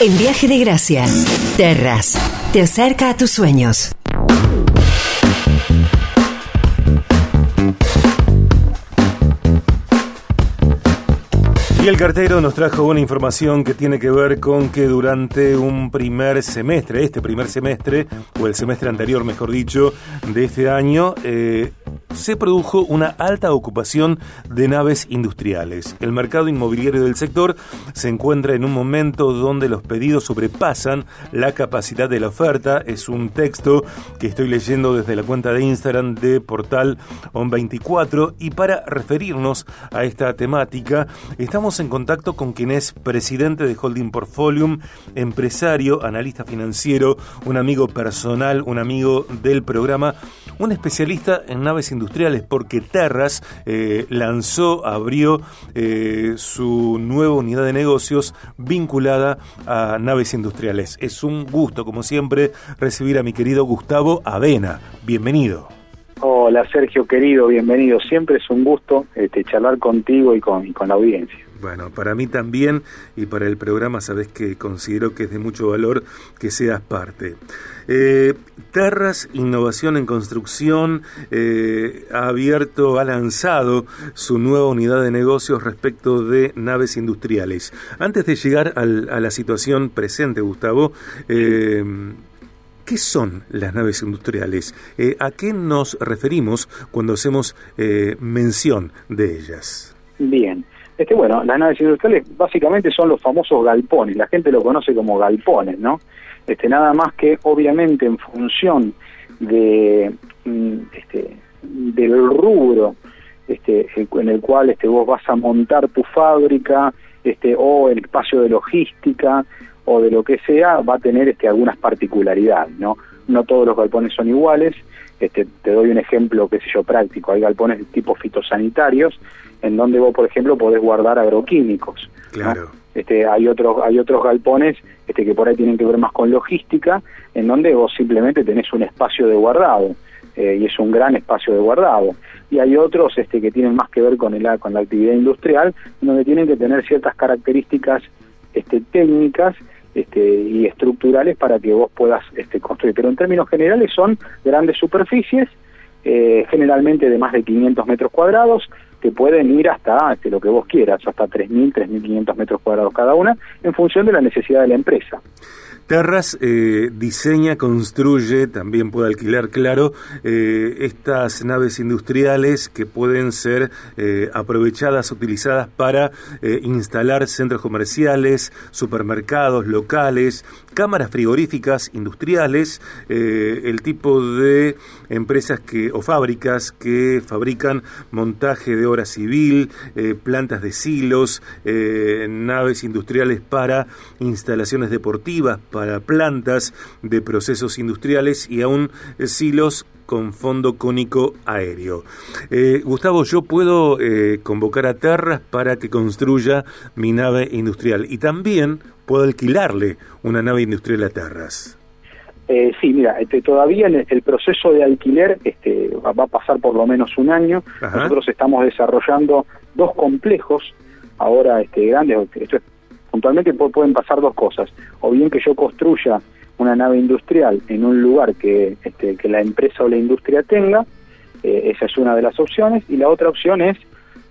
En Viaje de Gracia, Terras, te acerca a tus sueños. Y el cartero nos trajo una información que tiene que ver con que durante un primer semestre, este primer semestre, o el semestre anterior, mejor dicho, de este año, eh, se produjo una alta ocupación de naves industriales. El mercado inmobiliario del sector se encuentra en un momento donde los pedidos sobrepasan la capacidad de la oferta. Es un texto que estoy leyendo desde la cuenta de Instagram de Portal On24 y para referirnos a esta temática estamos en contacto con quien es presidente de Holding Portfolium, empresario, analista financiero, un amigo personal, un amigo del programa, un especialista en naves industriales porque Terras eh, lanzó, abrió eh, su nueva unidad de negocios vinculada a naves industriales. Es un gusto, como siempre, recibir a mi querido Gustavo Avena. Bienvenido. Hola Sergio querido, bienvenido. Siempre es un gusto este, charlar contigo y con, y con la audiencia. Bueno, para mí también y para el programa sabes que considero que es de mucho valor que seas parte. Eh, Terras Innovación en Construcción eh, ha abierto, ha lanzado su nueva unidad de negocios respecto de naves industriales. Antes de llegar a la situación presente, Gustavo, eh, ¿Qué son las naves industriales? ¿A qué nos referimos cuando hacemos mención de ellas? Bien, este, bueno, las naves industriales básicamente son los famosos galpones, la gente lo conoce como galpones, ¿no? Este, nada más que obviamente en función de mm, este, del rubro este, en el cual este, vos vas a montar tu fábrica este, o el espacio de logística o de lo que sea, va a tener este, algunas particularidades, ¿no? No todos los galpones son iguales, este, te doy un ejemplo, qué sé yo, práctico, hay galpones de tipo fitosanitarios, en donde vos, por ejemplo, podés guardar agroquímicos. Claro. Este, hay otros hay otros galpones este, que por ahí tienen que ver más con logística, en donde vos simplemente tenés un espacio de guardado eh, y es un gran espacio de guardado. Y hay otros este, que tienen más que ver con el con la actividad industrial, donde tienen que tener ciertas características este, técnicas este, y estructurales para que vos puedas este, construir. Pero en términos generales son grandes superficies, eh, generalmente de más de 500 metros cuadrados, que pueden ir hasta este, lo que vos quieras, hasta 3.000, 3.500 metros cuadrados cada una, en función de la necesidad de la empresa. Terras eh, diseña, construye, también puede alquilar, claro, eh, estas naves industriales que pueden ser eh, aprovechadas, utilizadas para instalar centros comerciales, supermercados locales, cámaras frigoríficas industriales, el tipo de empresas que o fábricas que fabrican montaje de obra civil, plantas de silos, naves industriales para instalaciones deportivas, para plantas de procesos industriales y aún eh, silos con fondo cónico aéreo. Eh, Gustavo, yo puedo eh, convocar a Terras para que construya mi nave industrial y también puedo alquilarle una nave industrial a Terras. sí, mira, este, todavía el, el, proceso de alquiler este, va, a pasar por lo menos un año. Nosotros estamos desarrollando dos complejos ahora este, grandes, esto es puntualmente pueden pasar dos cosas, o bien que yo construya una nave industrial en un lugar que, este, que la empresa o la industria tenga, eh, esa es una de las opciones, y la otra opción es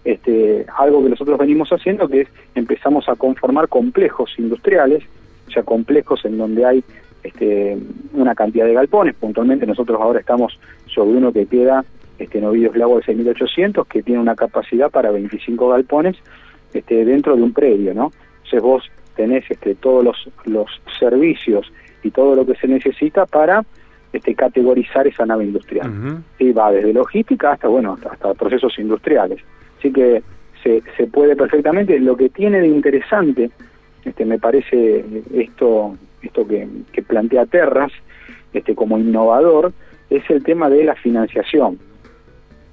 este, algo que nosotros venimos haciendo, que es empezamos a conformar complejos industriales, o sea, complejos en donde hay este, una cantidad de galpones, puntualmente nosotros ahora estamos sobre uno que queda este, en Ovidio Lago de 6800, que tiene una capacidad para 25 galpones este, dentro de un predio, ¿no? Entonces vos tenés este, todos los, los servicios y todo lo que se necesita para este, categorizar esa nave industrial. y va desde logística hasta, bueno, hasta, procesos industriales. Así que se, se puede perfectamente. Lo que tiene de interesante, este, me parece esto, esto que, que plantea Terras este, como innovador, es el tema de la financiación.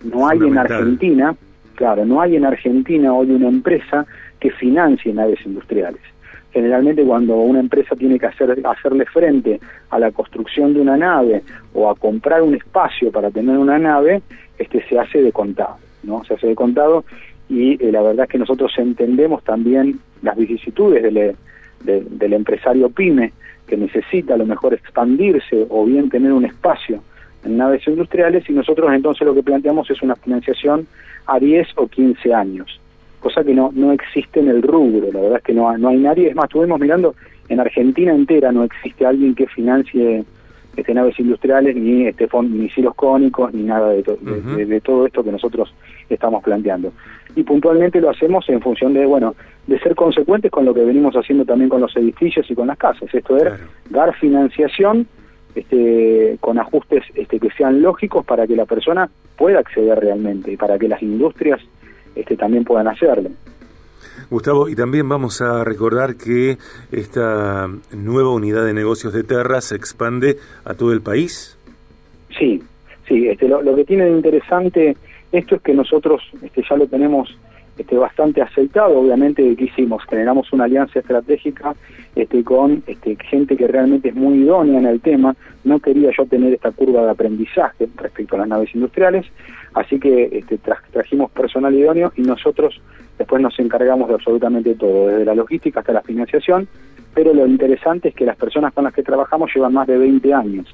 No hay en Argentina, claro, no hay en Argentina hoy una empresa que financie naves industriales. Generalmente cuando una empresa tiene que hacer, hacerle frente a la construcción de una nave o a comprar un espacio para tener una nave, este se hace de contado, ¿no? Se hace de contado y eh, la verdad es que nosotros entendemos también las vicisitudes de, del empresario pyme que necesita a lo mejor expandirse o bien tener un espacio en naves industriales y nosotros entonces lo que planteamos es una financiación a 10 o 15 años, cosa que no, no existe en el rubro, la verdad es que no, no hay nadie, es más, estuvimos mirando, en Argentina entera no existe alguien que financie este, naves industriales, ni este ni silos cónicos, ni nada de, de, todo esto que nosotros estamos planteando. Y puntualmente lo hacemos en función de, bueno, de ser consecuentes con lo que venimos haciendo también con los edificios y con las casas. Esto es dar financiación este, con ajustes este, que sean lógicos para que la persona pueda acceder realmente y para que las industrias este, también puedan hacerlo. Gustavo, y también vamos a recordar que esta nueva unidad de negocios de Terra se expande a todo el país. Sí, sí, este, lo, que tiene de interesante esto es que nosotros este, ya lo tenemos este, bastante aceitado, obviamente, que hicimos? Generamos una alianza estratégica este, con este, gente que realmente es muy idónea en el tema. No quería yo tener esta curva de aprendizaje respecto a las naves industriales, así que este, trajimos personal idóneo y nosotros después nos encargamos de absolutamente todo, desde la logística hasta la financiación, pero lo interesante es que las personas con las que trabajamos llevan más de 20 años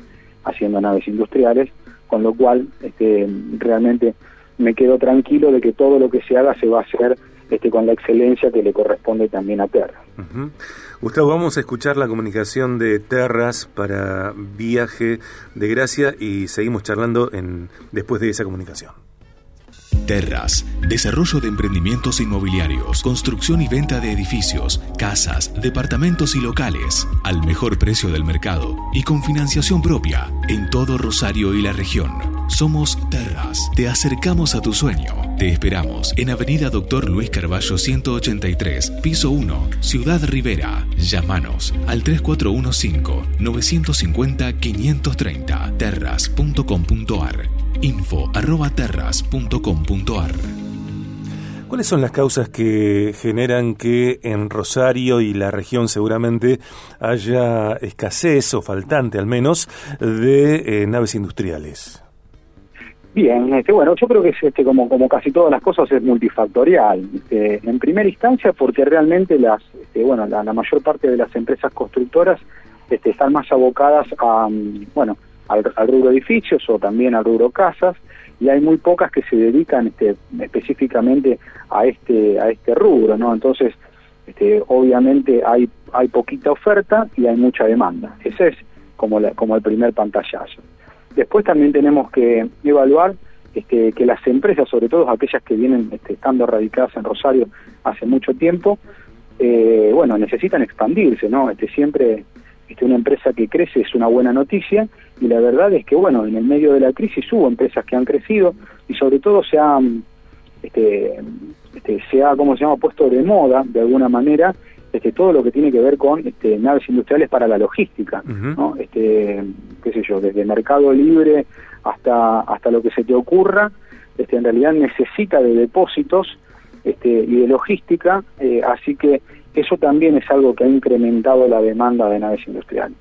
haciendo naves industriales, con lo cual este, realmente me quedo tranquilo de que todo lo que se haga se va a hacer este, con la excelencia que le corresponde también a Terra. Gustavo, vamos a escuchar la comunicación de Terras para Viaje de Gracia y seguimos charlando en, después de esa comunicación. Terras, desarrollo de emprendimientos inmobiliarios, construcción y venta de edificios, casas, departamentos y locales, al mejor precio del mercado y con financiación propia en todo Rosario y la región. Somos Terras, te acercamos a tu sueño. Te esperamos en Avenida Doctor Luis Carballo 183, piso 1, Ciudad Rivera. Llámanos al 3415-950-530 terras.com.ar info arroba terras.com.ar ¿Cuáles son las causas que generan que en Rosario y la región seguramente haya escasez o faltante al menos de eh, naves industriales? Bien, este, bueno, yo creo que es, este, como, como casi todas las cosas es multifactorial. Este, en primera instancia porque realmente las, este, bueno, la, mayor parte de las empresas constructoras este, están más abocadas a, mm, bueno, al, rubro edificios o también al rubro casas y hay muy pocas que se dedican este, específicamente a este a este rubro no entonces este, obviamente hay hay poquita oferta y hay mucha demanda. Ese es como como el primer pantallazo. Después también tenemos que evaluar este, que las empresas sobre todo aquellas que vienen este, estando radicadas en Rosario hace mucho tiempo eh, bueno necesitan expandirse no este siempre este, una empresa que crece es una buena noticia y la verdad es que, bueno, en el medio de la crisis hubo empresas que han crecido y sobre todo se ha, este, este, se ha ¿cómo se llama?, puesto de moda, de alguna manera, este, todo lo que tiene que ver con este, naves industriales para la logística, ¿no? Este, qué sé yo, desde mercado libre hasta, hasta lo que se te ocurra, este, en realidad necesita de depósitos este, y de logística, eh, así que eso también es algo que ha incrementado la demanda de naves industriales.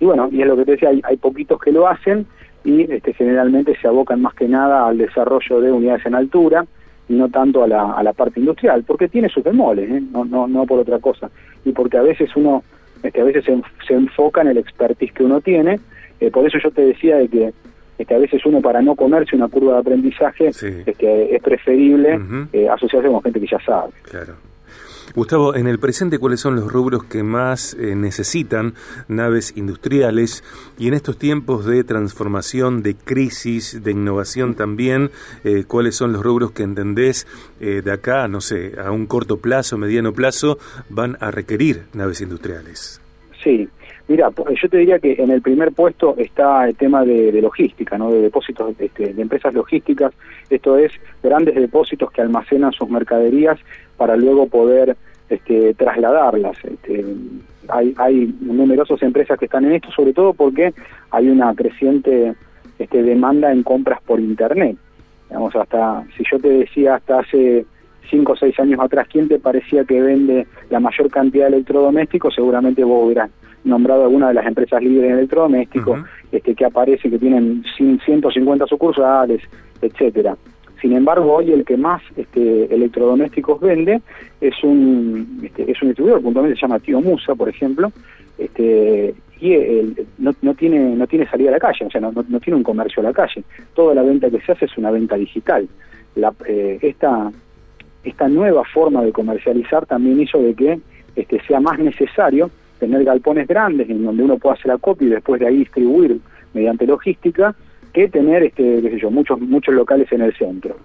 Y bueno, y es lo que te decía, hay, poquitos que lo hacen y este, generalmente se abocan más que nada al desarrollo de unidades en altura y no tanto a la, a la parte industrial, porque tiene sus bemoles, ¿eh? no, no, no por otra cosa. Y porque a veces uno, este, a veces se, enfoca en el expertise que uno tiene, eh, por eso yo te decía de que este, a veces uno para no comerse una curva de aprendizaje este, es preferible eh, asociarse con gente que ya sabe. Claro. Gustavo, en el presente, ¿cuáles son los rubros que más eh, necesitan naves industriales? Y en estos tiempos de transformación, de crisis, de innovación también, eh, ¿cuáles son los rubros que entendés eh, de acá, no sé, a un corto plazo, mediano plazo, van a requerir naves industriales? Sí, Mira, yo te diría que en el primer puesto está el tema de, logística, ¿no? de depósitos este, de empresas logísticas, esto es grandes depósitos que almacenan sus mercaderías para luego poder este, trasladarlas. Este, hay, hay numerosas empresas que están en esto, sobre todo porque hay una creciente este, demanda en compras por Internet. Digamos, hasta, si yo te decía hasta hace cinco o seis años atrás, ¿quién te parecía que vende la mayor cantidad de electrodomésticos? Seguramente vos hubieras nombrado alguna de las empresas líderes en electrodomésticos, este, que aparece, que tienen 150 sucursales, etcétera. Sin embargo, hoy el que más este, electrodomésticos vende es un, este, es un distribuidor, puntualmente se llama Tío Musa, por ejemplo, este, y no, no, tiene, no tiene salida a la calle, o sea, no, no, tiene un comercio a la calle. Toda la venta que se hace es una venta digital. La, eh, esta, esta nueva forma de comercializar también hizo de que este, sea más necesario tener galpones grandes en donde uno pueda hacer acopio y después de ahí distribuir mediante logística que tener este qué sé yo muchos muchos locales en el centro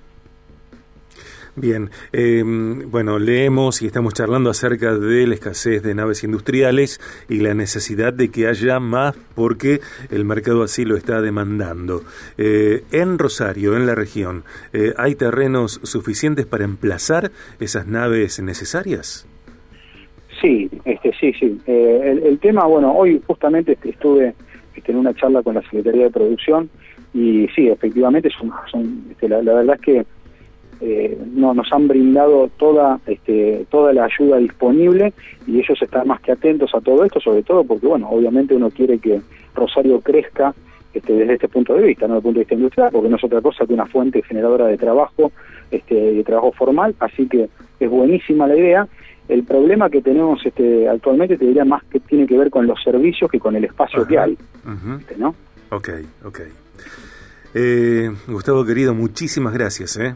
Bien, em, bueno, leemos y estamos charlando acerca de la escasez de naves industriales y la necesidad de que haya más porque el mercado así lo está demandando. Eh, en Rosario, en la región, eh, ¿hay terrenos suficientes para emplazar esas naves necesarias? Sí, este, sí, sí. Eh, el, tema, bueno, hoy justamente estuve este, en una charla con la Secretaría de Producción y sí, efectivamente son, este, la, verdad es que eh, no, nos han brindado toda este, toda la ayuda disponible y ellos están más que atentos a todo esto, sobre todo porque, bueno, obviamente uno quiere que Rosario crezca este, desde este punto de vista, no desde el punto de vista industrial, porque no es otra cosa que una fuente generadora de trabajo, este, de trabajo formal, así que es buenísima la idea. El problema que tenemos este, actualmente te diría más que tiene que ver con los servicios que con el espacio que hay, ¿no? Ok, ok. Eh, Gustavo querido, muchísimas gracias. ¿eh?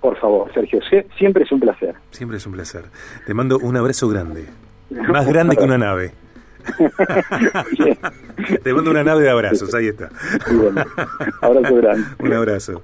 Por favor, Sergio, siempre es un placer. Siempre es un placer. Te mando un abrazo grande. Más grande que una nave. Te mando una nave de abrazos, ahí está. Abrazo grande. un abrazo.